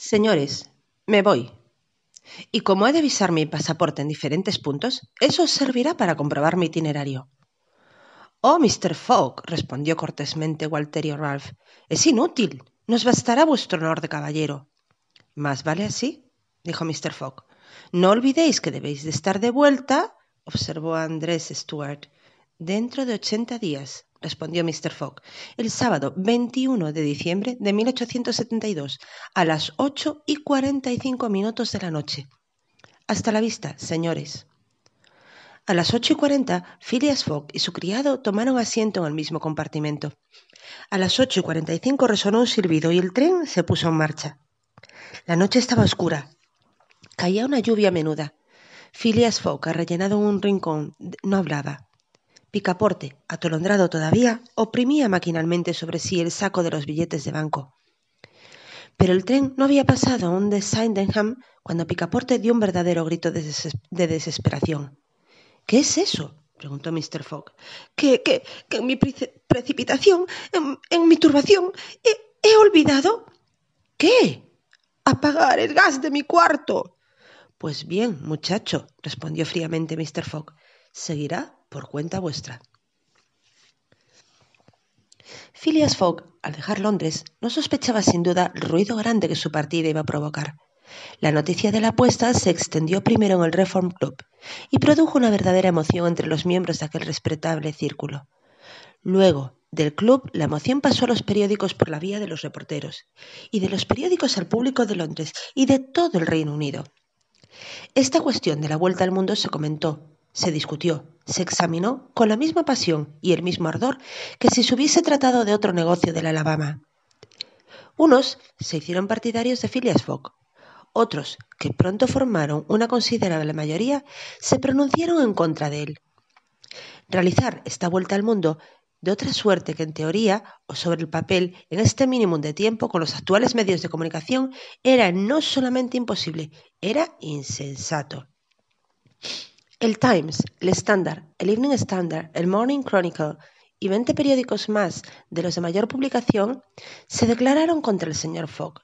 Señores, me voy. Y como he de visar mi pasaporte en diferentes puntos, eso os servirá para comprobar mi itinerario. Oh, Mr. Fogg, respondió cortésmente Walterio Ralph, es inútil. Nos bastará vuestro honor de caballero. Más vale así, dijo Mr. Fogg. No olvidéis que debéis de estar de vuelta, observó Andrés Stuart, dentro de ochenta días respondió Mr. Fogg, el sábado 21 de diciembre de 1872, a las ocho y cuarenta y cinco minutos de la noche. Hasta la vista, señores. A las ocho y cuarenta, Phileas Fogg y su criado tomaron asiento en el mismo compartimento. A las ocho y cuarenta y cinco resonó un silbido y el tren se puso en marcha. La noche estaba oscura. Caía una lluvia menuda. Phileas Fogg, arrellenado en un rincón, no hablaba. Picaporte, atolondrado todavía, oprimía maquinalmente sobre sí el saco de los billetes de banco. Pero el tren no había pasado aún de Sydenham cuando Picaporte dio un verdadero grito de, desesperación. ¿Qué es eso? preguntó Mr. Fogg. Que, que, en mi precipitación, en, mi turbación, he, he olvidado. ¿Qué? Apagar el gas de mi cuarto. Pues bien, muchacho, respondió fríamente Mr. Fogg. Seguirá por cuenta vuestra. Phileas Fogg, al dejar Londres, no sospechaba sin duda el ruido grande que su partida iba a provocar. La noticia de la apuesta se extendió primero en el Reform Club y produjo una verdadera emoción entre los miembros de aquel respetable círculo. Luego, del club, la emoción pasó a los periódicos por la vía de los reporteros, y de los periódicos al público de Londres y de todo el Reino Unido. Esta cuestión de la vuelta al mundo se comentó, se discutió, se examinó con la misma pasión y el mismo ardor que si se hubiese tratado de otro negocio del Alabama. Unos se hicieron partidarios de Phileas Fogg, otros, que pronto formaron una considerable mayoría, se pronunciaron en contra de él. Realizar esta vuelta al mundo de otra suerte que en teoría o sobre el papel en este mínimo de tiempo con los actuales medios de comunicación era no solamente imposible, era insensato. El Times, el Standard, el Evening Standard, el Morning Chronicle y veinte periódicos más de los de mayor publicación se declararon contra el señor Fogg.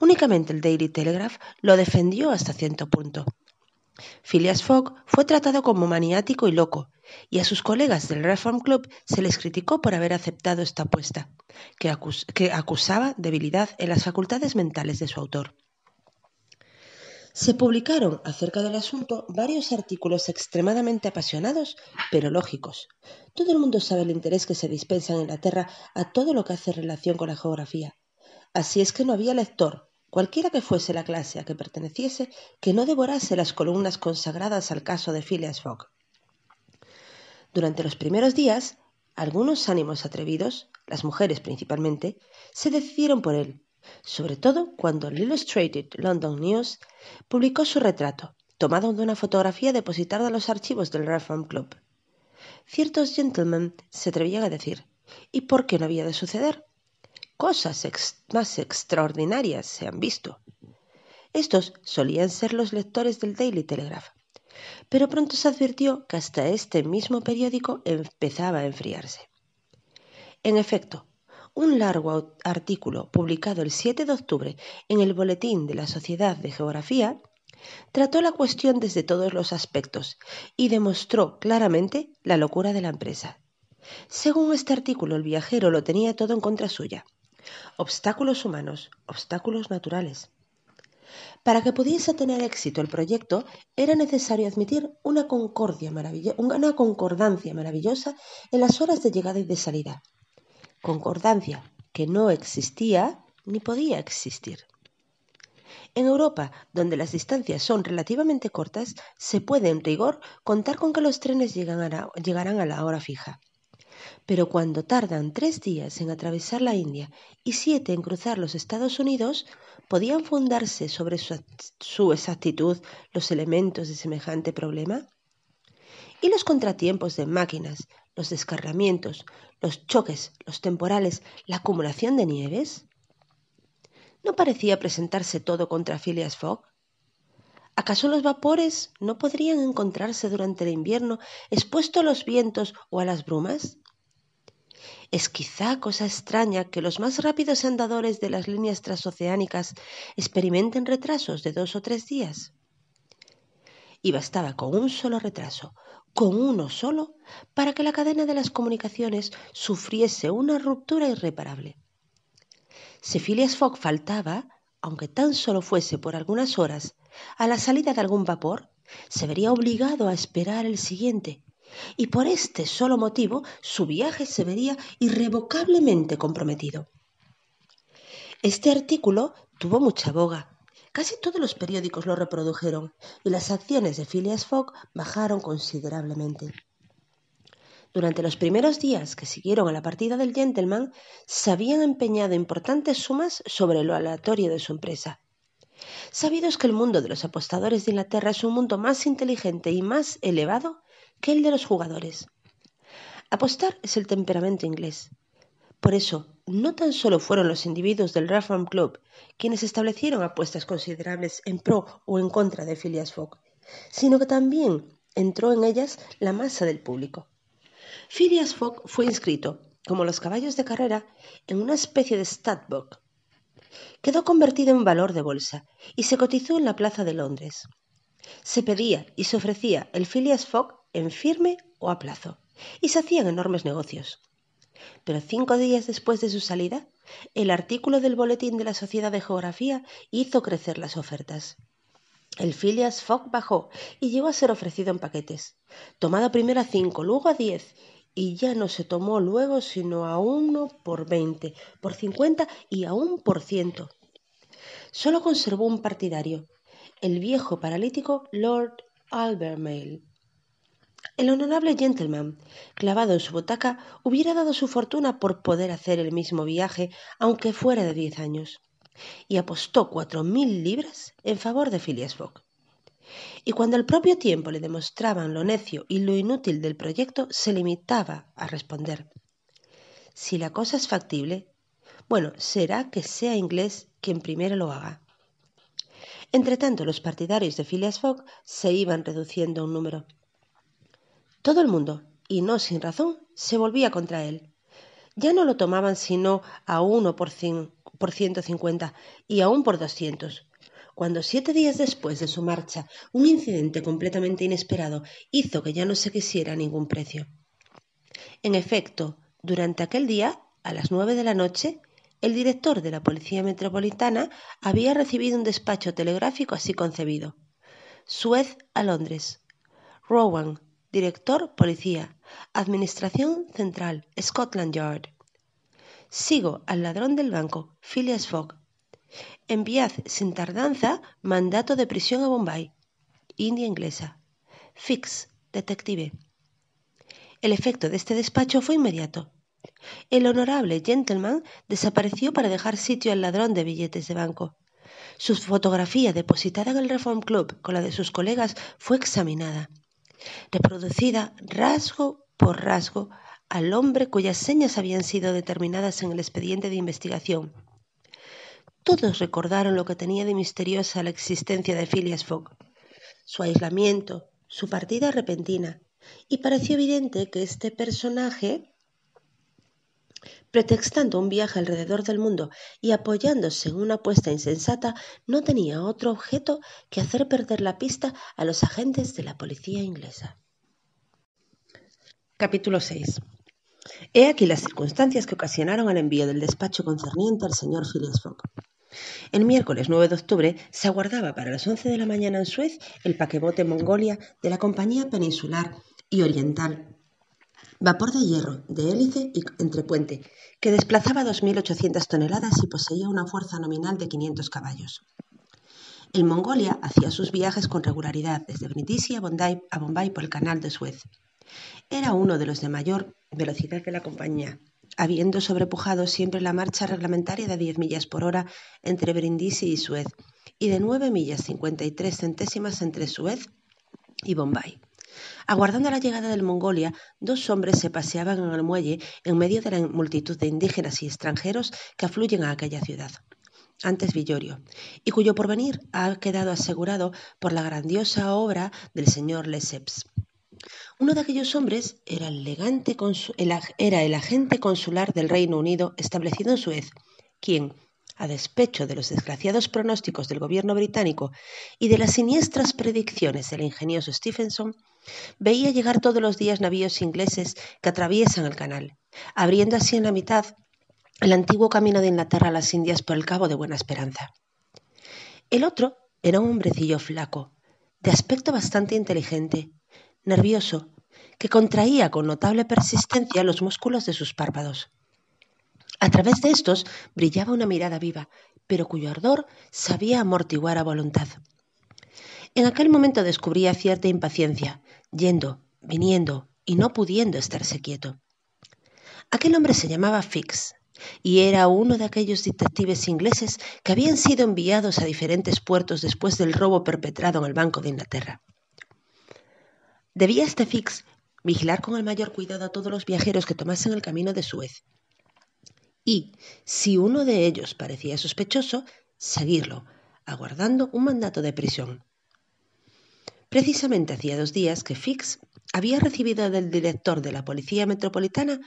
Únicamente el Daily Telegraph lo defendió hasta cierto punto. Phileas Fogg fue tratado como maniático y loco, y a sus colegas del Reform Club se les criticó por haber aceptado esta apuesta, que, que acusaba debilidad en las facultades mentales de su autor. Se publicaron acerca del asunto varios artículos extremadamente apasionados, pero lógicos. Todo el mundo sabe el interés que se dispensa en Inglaterra a todo lo que hace relación con la geografía. Así es que no había lector, cualquiera que fuese la clase a que perteneciese, que no devorase las columnas consagradas al caso de Phileas Fogg. Durante los primeros días, algunos ánimos atrevidos, las mujeres principalmente, se decidieron por él, sobre todo cuando el Illustrated London News publicó su retrato, tomado de una fotografía depositada en los archivos del Reform Club. Ciertos gentlemen se atrevían a decir, ¿y por qué no había de suceder? Cosas más extraordinarias se han visto. Estos solían ser los lectores del Daily Telegraph, pero pronto se advirtió que hasta este mismo periódico empezaba a enfriarse. En efecto, un largo artículo publicado el 7 de octubre en el Boletín de la Sociedad de Geografía trató la cuestión desde todos los aspectos y demostró claramente la locura de la empresa. Según este artículo, el viajero lo tenía todo en contra suya. Obstáculos humanos, obstáculos naturales. Para que pudiese tener éxito el proyecto, era necesario admitir una, concordia una concordancia maravillosa en las horas de llegada y de salida, concordancia que no existía ni podía existir. En Europa, donde las distancias son relativamente cortas, se puede en rigor contar con que los trenes llegarán a la hora fija. Pero cuando tardan tres días en atravesar la India y siete en cruzar los Estados Unidos, ¿podían fundarse sobre su, su exactitud los elementos de semejante problema? ¿Y los contratiempos de máquinas, los descarramientos, los choques, los temporales, la acumulación de nieves? ¿No parecía presentarse todo contra Phileas Fogg? ¿Acaso los vapores no podrían encontrarse durante el invierno expuestos a los vientos o a las brumas? Es quizá cosa extraña que los más rápidos andadores de las líneas transoceánicas experimenten retrasos de dos o tres días. Y bastaba con un solo retraso, con uno solo, para que la cadena de las comunicaciones sufriese una ruptura irreparable. Si Phileas Fogg faltaba, aunque tan solo fuese por algunas horas, a la salida de algún vapor, se vería obligado a esperar el siguiente, y por este solo motivo su viaje se vería irrevocablemente comprometido. Este artículo tuvo mucha boga. Casi todos los periódicos lo reprodujeron y las acciones de Phileas Fogg bajaron considerablemente. Durante los primeros días que siguieron a la partida del gentleman, se habían empeñado importantes sumas sobre lo aleatorio de su empresa. Sabido es que el mundo de los apostadores de Inglaterra es un mundo más inteligente y más elevado que el de los jugadores. Apostar es el temperamento inglés. Por eso, no tan solo fueron los individuos del Reform Club quienes establecieron apuestas considerables en pro o en contra de Phileas Fogg, sino que también entró en ellas la masa del público. Phileas Fogg fue inscrito, como los caballos de carrera, en una especie de statbook. Quedó convertido en valor de bolsa y se cotizó en la plaza de Londres. Se pedía y se ofrecía el Phileas Fogg en firme o a plazo, y se hacían enormes negocios. Pero cinco días después de su salida, el artículo del Boletín de la Sociedad de Geografía hizo crecer las ofertas. El Phileas Fogg bajó y llegó a ser ofrecido en paquetes, tomado primero a cinco, luego a diez, y ya no se tomó luego sino a uno por veinte, por cincuenta y aún por ciento. Solo conservó un partidario, el viejo paralítico Lord Albemarle. El honorable gentleman, clavado en su butaca, hubiera dado su fortuna por poder hacer el mismo viaje, aunque fuera de diez años, y apostó cuatro mil libras en favor de Phileas Fogg. Y cuando al propio tiempo le demostraban lo necio y lo inútil del proyecto, se limitaba a responder Si la cosa es factible, bueno, será que sea inglés quien primero lo haga. Entretanto, los partidarios de Phileas Fogg se iban reduciendo a un número. Todo el mundo, y no sin razón, se volvía contra él. Ya no lo tomaban sino a uno por, por ciento cincuenta y aún por doscientos. Cuando siete días después de su marcha un incidente completamente inesperado hizo que ya no se quisiera ningún precio. En efecto, durante aquel día, a las nueve de la noche, el director de la Policía Metropolitana había recibido un despacho telegráfico así concebido. Suez a Londres. Rowan, director Policía. Administración Central, Scotland Yard. Sigo al ladrón del banco, Phileas Fogg. Enviad sin tardanza mandato de prisión a Bombay, India inglesa. Fix, detective. El efecto de este despacho fue inmediato. El honorable gentleman desapareció para dejar sitio al ladrón de billetes de banco. Su fotografía depositada en el Reform Club con la de sus colegas fue examinada, reproducida rasgo por rasgo al hombre cuyas señas habían sido determinadas en el expediente de investigación. Todos recordaron lo que tenía de misteriosa la existencia de Phileas Fogg, su aislamiento, su partida repentina, y pareció evidente que este personaje pretextando un viaje alrededor del mundo y apoyándose en una apuesta insensata, no tenía otro objeto que hacer perder la pista a los agentes de la policía inglesa. Capítulo 6. He aquí las circunstancias que ocasionaron el envío del despacho concerniente al señor Phileas Fogg. El miércoles 9 de octubre se aguardaba para las 11 de la mañana en Suez el paquebote Mongolia de la Compañía Peninsular y Oriental Vapor de hierro, de hélice y entrepuente, que desplazaba 2.800 toneladas y poseía una fuerza nominal de 500 caballos. El Mongolia hacía sus viajes con regularidad desde Brindisi a Bombay, a por el canal de Suez. Era uno de los de mayor velocidad de la compañía, habiendo sobrepujado siempre la marcha reglamentaria de 10 millas por hora entre Brindisi y Suez y de 9 millas 53 centésimas entre Suez y Bombay. Aguardando la llegada del Mongolia, dos hombres se paseaban en el muelle en medio de la multitud de indígenas y extranjeros que afluyen a aquella ciudad antes Villorio, y cuyo porvenir ha quedado asegurado por la grandiosa obra del señor Lesseps. Uno de aquellos hombres era el, era el agente consular del Reino Unido establecido en Suez, quien, a despecho de los desgraciados pronósticos del gobierno británico y de las siniestras predicciones del ingenioso Stephenson, veía llegar todos los días navíos ingleses que atraviesan el canal, abriendo así en la mitad el antiguo camino de Inglaterra a las Indias por el Cabo de Buena Esperanza. El otro era un hombrecillo flaco, de aspecto bastante inteligente, nervioso, que contraía con notable persistencia los músculos de sus párpados. A través de estos brillaba una mirada viva, pero cuyo ardor sabía amortiguar a voluntad. En aquel momento descubría cierta impaciencia, yendo, viniendo y no pudiendo estarse quieto. Aquel hombre se llamaba Fix y era uno de aquellos detectives ingleses que habían sido enviados a diferentes puertos después del robo perpetrado en el Banco de Inglaterra. Debía este Fix vigilar con el mayor cuidado a todos los viajeros que tomasen el camino de Suez y, si uno de ellos parecía sospechoso, seguirlo, aguardando un mandato de prisión. Precisamente hacía dos días que Fix había recibido del director de la Policía Metropolitana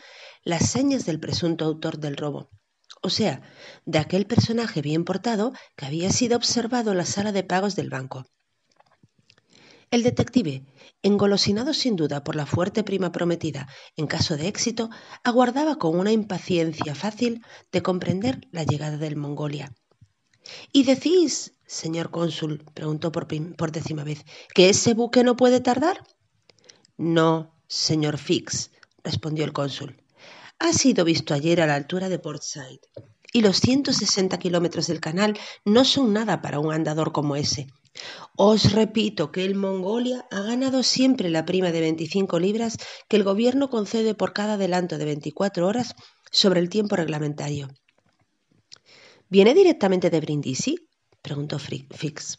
las señas del presunto autor del robo, o sea, de aquel personaje bien portado que había sido observado en la sala de pagos del banco. El detective, engolosinado sin duda por la fuerte prima prometida en caso de éxito, aguardaba con una impaciencia fácil de comprender la llegada del Mongolia. ¿Y decís, señor cónsul, preguntó por, décima vez, que ese buque no puede tardar? No, señor Fix, respondió el cónsul. Ha sido visto ayer a la altura de Portside, y los 160 kilómetros del canal no son nada para un andador como ese. Os repito que el Mongolia ha ganado siempre la prima de 25 libras que el gobierno concede por cada adelanto de 24 horas sobre el tiempo reglamentario. ¿Viene directamente de Brindisi? preguntó Fix.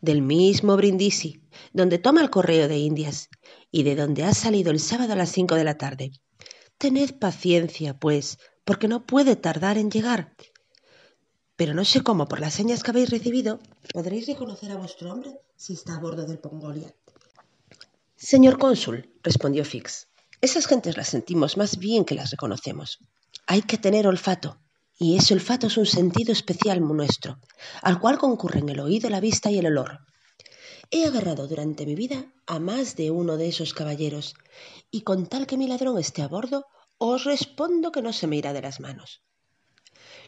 Del mismo Brindisi, donde toma el correo de Indias y de donde ha salido el sábado a las cinco de la tarde. Tened paciencia, pues, porque no puede tardar en llegar pero no sé cómo, por las señas que habéis recibido, podréis reconocer a vuestro hombre si está a bordo del Pongolia. Señor cónsul, respondió Fix, esas gentes las sentimos más bien que las reconocemos. Hay que tener olfato, y ese olfato es un sentido especial nuestro, al cual concurren el oído, la vista y el olor. He agarrado durante mi vida a más de uno de esos caballeros, y con tal que mi ladrón esté a bordo, os respondo que no se me irá de las manos.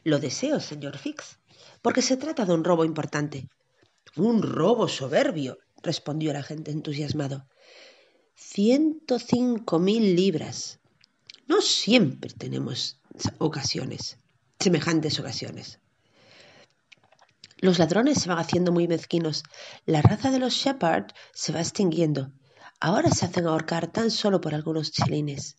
Lo deseo, señor Fix, porque se trata de un robo importante. Un robo soberbio, respondió el agente entusiasmado. Ciento cinco mil libras. No siempre tenemos ocasiones, semejantes ocasiones. Los ladrones se van haciendo muy mezquinos. La raza de los Shepherd se va extinguiendo. Ahora se hacen ahorcar tan solo por algunos chelines.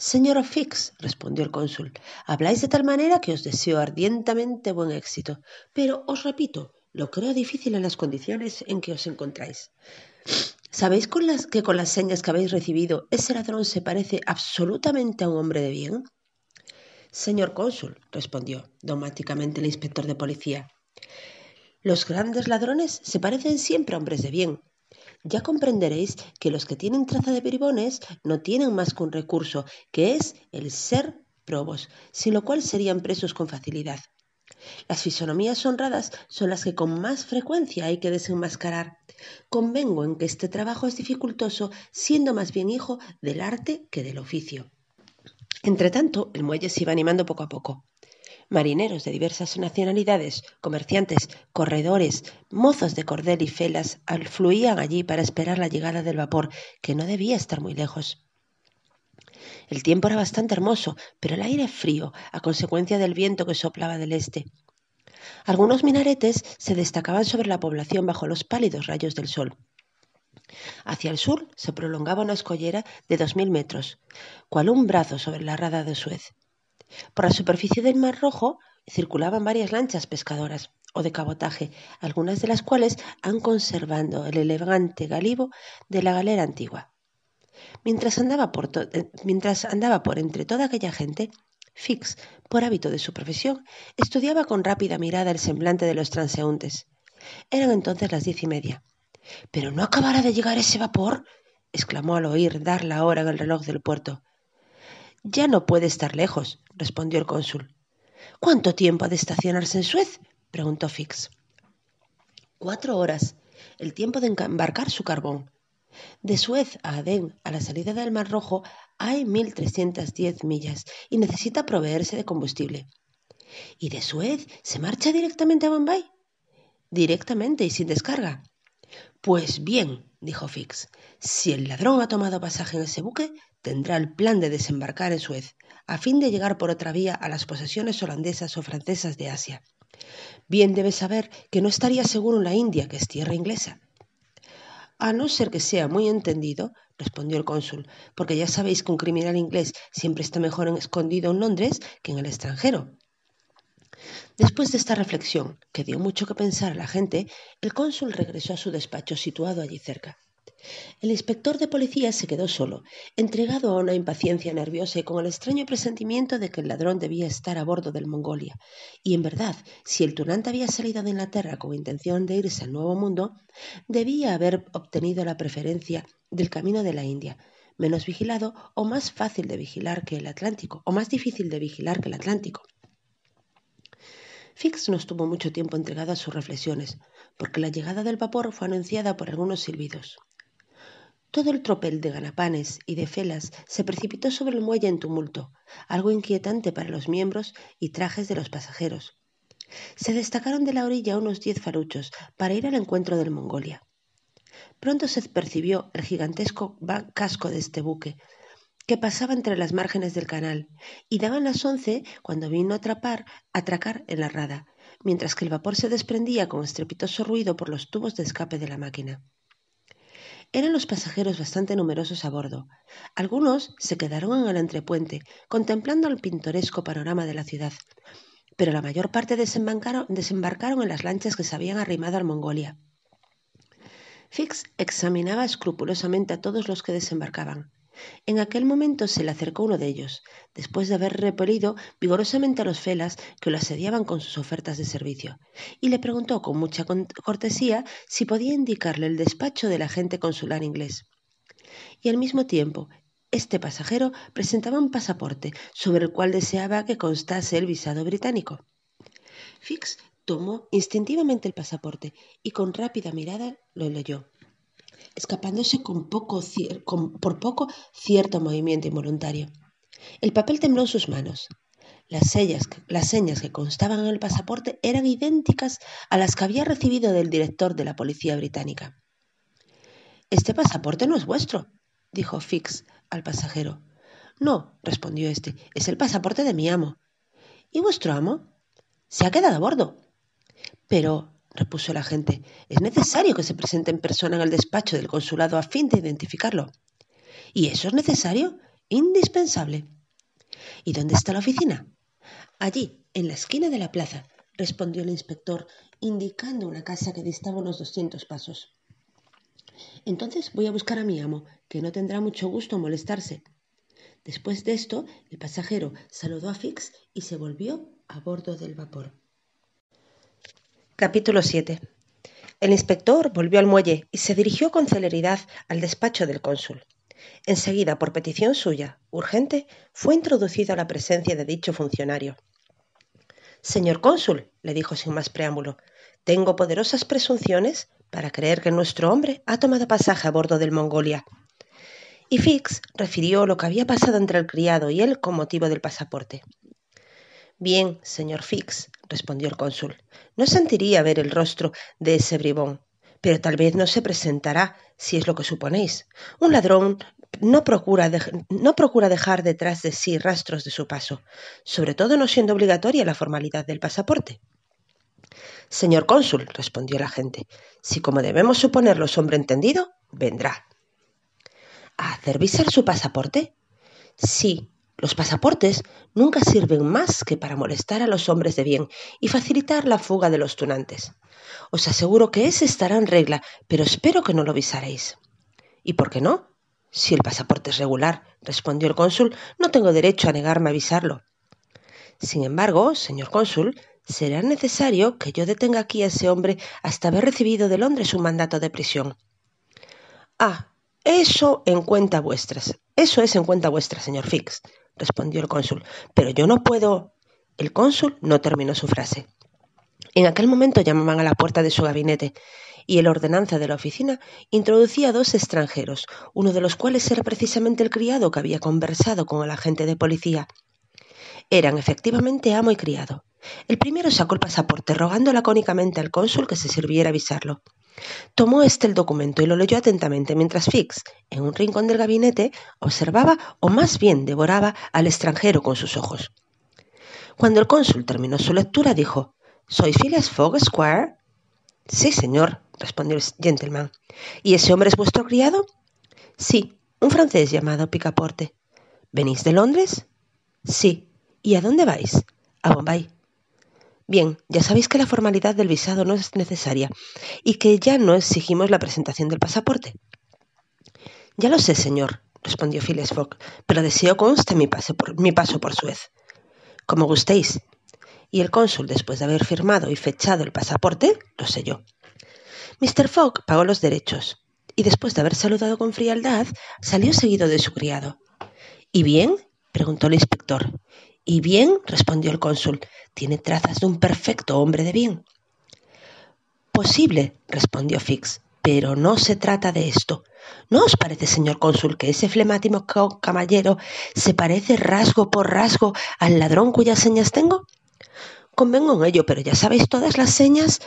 Señor Fix, respondió el cónsul, habláis de tal manera que os deseo ardientemente buen éxito. Pero os repito, lo creo difícil en las condiciones en que os encontráis. ¿Sabéis con las, que con las señas que habéis recibido ese ladrón se parece absolutamente a un hombre de bien? Señor cónsul, respondió dogmáticamente el inspector de policía, los grandes ladrones se parecen siempre a hombres de bien, ya comprenderéis que los que tienen traza de bribones no tienen más que un recurso, que es el ser probos, sin lo cual serían presos con facilidad. Las fisonomías honradas son las que con más frecuencia hay que desenmascarar. Convengo en que este trabajo es dificultoso, siendo más bien hijo del arte que del oficio. Entretanto, el muelle se iba animando poco a poco. Marineros de diversas nacionalidades, comerciantes, corredores, mozos de cordel y felas afluían allí para esperar la llegada del vapor, que no debía estar muy lejos. El tiempo era bastante hermoso, pero el aire frío, a consecuencia del viento que soplaba del este. Algunos minaretes se destacaban sobre la población bajo los pálidos rayos del sol. Hacia el sur se prolongaba una escollera de dos mil metros, cual un brazo sobre la rada de Suez. Por la superficie del Mar Rojo circulaban varias lanchas pescadoras o de cabotaje, algunas de las cuales han conservado el elegante galibo de la galera antigua. Mientras andaba por, eh, mientras andaba por entre toda aquella gente, Fix, por hábito de su profesión, estudiaba con rápida mirada el semblante de los transeúntes. Eran entonces las diez y media. Pero no acabará de llegar ese vapor, exclamó al oír dar la hora en el reloj del puerto. Ya no puede estar lejos, respondió el cónsul. ¿Cuánto tiempo ha de estacionarse en Suez? preguntó Fix. Cuatro horas, el tiempo de embarcar su carbón. De Suez a Adén, a la salida del Mar Rojo, hay mil trescientas diez millas y necesita proveerse de combustible. ¿Y de Suez se marcha directamente a Bombay? Directamente y sin descarga. Pues bien, dijo Fix, si el ladrón ha tomado pasaje en ese buque, tendrá el plan de desembarcar en Suez, a fin de llegar por otra vía a las posesiones holandesas o francesas de Asia. Bien debe saber que no estaría seguro en la India, que es tierra inglesa. A no ser que sea muy entendido, respondió el cónsul, porque ya sabéis que un criminal inglés siempre está mejor escondido en Londres que en el extranjero. Después de esta reflexión, que dio mucho que pensar a la gente, el cónsul regresó a su despacho situado allí cerca. El inspector de policía se quedó solo, entregado a una impaciencia nerviosa y con el extraño presentimiento de que el ladrón debía estar a bordo del Mongolia. Y en verdad, si el tunante había salido de Inglaterra con intención de irse al Nuevo Mundo, debía haber obtenido la preferencia del camino de la India, menos vigilado o más fácil de vigilar que el Atlántico, o más difícil de vigilar que el Atlántico. Fix no estuvo mucho tiempo entregado a sus reflexiones, porque la llegada del vapor fue anunciada por algunos silbidos. Todo el tropel de ganapanes y de felas se precipitó sobre el muelle en tumulto, algo inquietante para los miembros y trajes de los pasajeros. Se destacaron de la orilla unos diez faruchos para ir al encuentro del Mongolia. Pronto se percibió el gigantesco casco de este buque, que pasaba entre las márgenes del canal, y daban las once cuando vino a atrapar, atracar en la rada, mientras que el vapor se desprendía con estrepitoso ruido por los tubos de escape de la máquina. Eran los pasajeros bastante numerosos a bordo. Algunos se quedaron en el entrepuente, contemplando el pintoresco panorama de la ciudad, pero la mayor parte desembarcaron, desembarcaron en las lanchas que se habían arrimado al Mongolia. Fix examinaba escrupulosamente a todos los que desembarcaban. En aquel momento se le acercó uno de ellos, después de haber repelido vigorosamente a los felas que lo asediaban con sus ofertas de servicio, y le preguntó con mucha cortesía si podía indicarle el despacho del agente consular inglés. Y al mismo tiempo, este pasajero presentaba un pasaporte sobre el cual deseaba que constase el visado británico. Fix tomó instintivamente el pasaporte y con rápida mirada lo leyó escapándose con poco, por poco cierto movimiento involuntario. El papel tembló en sus manos. Las, las señas que constaban en el pasaporte eran idénticas a las que había recibido del director de la policía británica. Este pasaporte no es vuestro, dijo Fix al pasajero. No, respondió éste, es el pasaporte de mi amo. ¿Y vuestro amo? Se ha quedado a bordo. Pero repuso el agente, es necesario que se presente en persona en el despacho del consulado a fin de identificarlo. ¿Y eso es necesario? Indispensable. ¿Y dónde está la oficina? Allí, en la esquina de la plaza, respondió el inspector, indicando una casa que distaba unos doscientos pasos. Entonces voy a buscar a mi amo, que no tendrá mucho gusto molestarse. Después de esto, el pasajero saludó a Fix y se volvió a bordo del vapor. Capítulo 7. El inspector volvió al muelle y se dirigió con celeridad al despacho del cónsul. Enseguida, por petición suya, urgente, fue introducido a la presencia de dicho funcionario. Señor cónsul, le dijo sin más preámbulo, tengo poderosas presunciones para creer que nuestro hombre ha tomado pasaje a bordo del Mongolia. Y Fix refirió lo que había pasado entre el criado y él con motivo del pasaporte. Bien, señor Fix, respondió el cónsul, no sentiría ver el rostro de ese bribón, pero tal vez no se presentará, si es lo que suponéis. Un ladrón no procura, no procura dejar detrás de sí rastros de su paso, sobre todo no siendo obligatoria la formalidad del pasaporte. Señor cónsul, respondió el agente, si como debemos suponerlo es hombre entendido, vendrá. ¿A hacer visar su pasaporte? Sí, los pasaportes nunca sirven más que para molestar a los hombres de bien y facilitar la fuga de los tunantes. Os aseguro que ese estará en regla, pero espero que no lo visaréis. ¿Y por qué no? Si el pasaporte es regular, respondió el cónsul, no tengo derecho a negarme a visarlo. Sin embargo, señor cónsul, será necesario que yo detenga aquí a ese hombre hasta haber recibido de Londres un mandato de prisión. Ah, Eso en cuenta vuestras. Eso es en cuenta vuestra, señor Fix, respondió el cónsul. Pero yo no puedo. El cónsul no terminó su frase. En aquel momento llamaban a la puerta de su gabinete y el ordenanza de la oficina introducía a dos extranjeros, uno de los cuales era precisamente el criado que había conversado con el agente de policía. Eran efectivamente amo y criado. El primero sacó el pasaporte rogando lacónicamente al cónsul que se sirviera avisarlo. Tomó este el documento y lo leyó atentamente mientras Fix, en un rincón del gabinete, observaba o más bien devoraba al extranjero con sus ojos. Cuando el cónsul terminó su lectura, dijo ¿Soy Phileas Fogg, Squire? Sí, señor, respondió el gentleman. ¿Y ese hombre es vuestro criado? Sí, un francés llamado Picaporte. ¿Venís de Londres? Sí. ¿Y a dónde vais? A Bombay. Bien, ya sabéis que la formalidad del visado no es necesaria y que ya no exigimos la presentación del pasaporte. Ya lo sé, señor, respondió Phileas Fogg, pero deseo conste mi, mi paso por Suez. Como gustéis. Y el cónsul, después de haber firmado y fechado el pasaporte, lo selló. Mr. Fogg pagó los derechos y después de haber saludado con frialdad, salió seguido de su criado. ¿Y bien? preguntó el inspector. Y bien, respondió el cónsul, tiene trazas de un perfecto hombre de bien. Posible, respondió Fix, pero no se trata de esto. ¿No os parece, señor cónsul, que ese flemático caballero se parece rasgo por rasgo al ladrón cuyas señas tengo? Convengo en ello, pero ya sabéis todas las señas.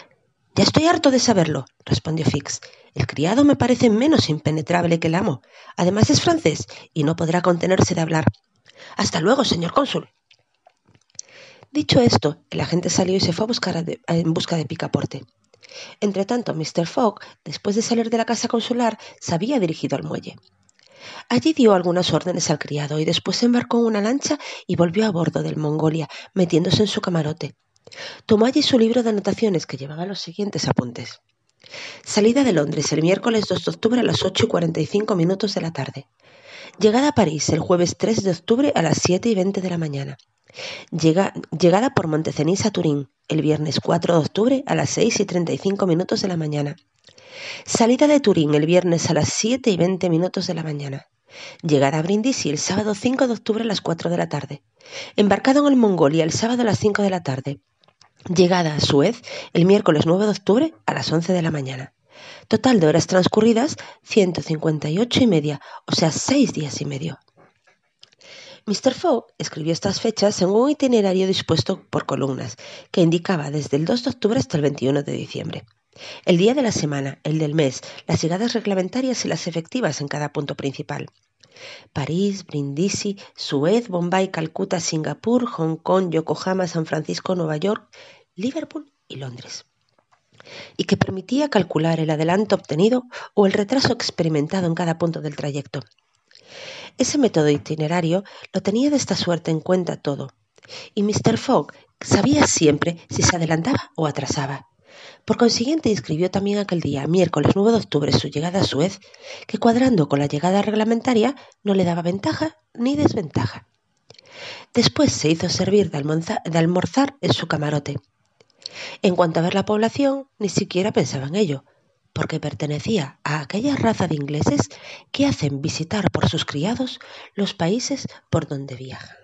Ya estoy harto de saberlo, respondió Fix. El criado me parece menos impenetrable que el amo. Además es francés y no podrá contenerse de hablar. Hasta luego, señor cónsul. Dicho esto, el agente salió y se fue a buscar en busca de Picaporte. Entretanto, Mr. Fogg, después de salir de la casa consular, se había dirigido al muelle. Allí dio algunas órdenes al criado y después se embarcó en una lancha y volvió a bordo del Mongolia, metiéndose en su camarote. Tomó allí su libro de anotaciones que llevaba los siguientes apuntes. Salida de Londres el miércoles 2 de octubre a las ocho y cuarenta y cinco minutos de la tarde. Llegada a París el jueves 3 de octubre a las siete y veinte de la mañana llegada por Montecenís a Turín, el viernes 4 de octubre a las 6 y 35 minutos de la mañana. Salida de Turín el viernes a las 7 y 20 minutos de la mañana. Llegada a Brindisi el sábado 5 de octubre a las 4 de la tarde. Embarcado en el Mongolia el sábado a las 5 de la tarde. Llegada a Suez el miércoles 9 de octubre a las 11 de la mañana. Total de horas transcurridas 158 y media, o sea, 6 días y medio. Mr. Fogg escribió estas fechas en un itinerario dispuesto por columnas, que indicaba desde el 2 de octubre hasta el 21 de diciembre. El día de la semana, el del mes, las llegadas reglamentarias y las efectivas en cada punto principal. París, Brindisi, Suez, Bombay, Calcuta, Singapur, Hong Kong, Yokohama, San Francisco, Nueva York, Liverpool y Londres. Y que permitía calcular el adelanto obtenido o el retraso experimentado en cada punto del trayecto. Ese método itinerario lo tenía de esta suerte en cuenta todo, y Mr. Fogg sabía siempre si se adelantaba o atrasaba. Por consiguiente, escribió también aquel día, miércoles 9 de octubre, su llegada a Suez, que cuadrando con la llegada reglamentaria no le daba ventaja ni desventaja. Después se hizo servir de, almorzar en su camarote. En cuanto a ver la población, ni siquiera pensaba en ello, porque pertenecía a aquella raza de ingleses que hacen visitar por sus criados los países por donde viajan.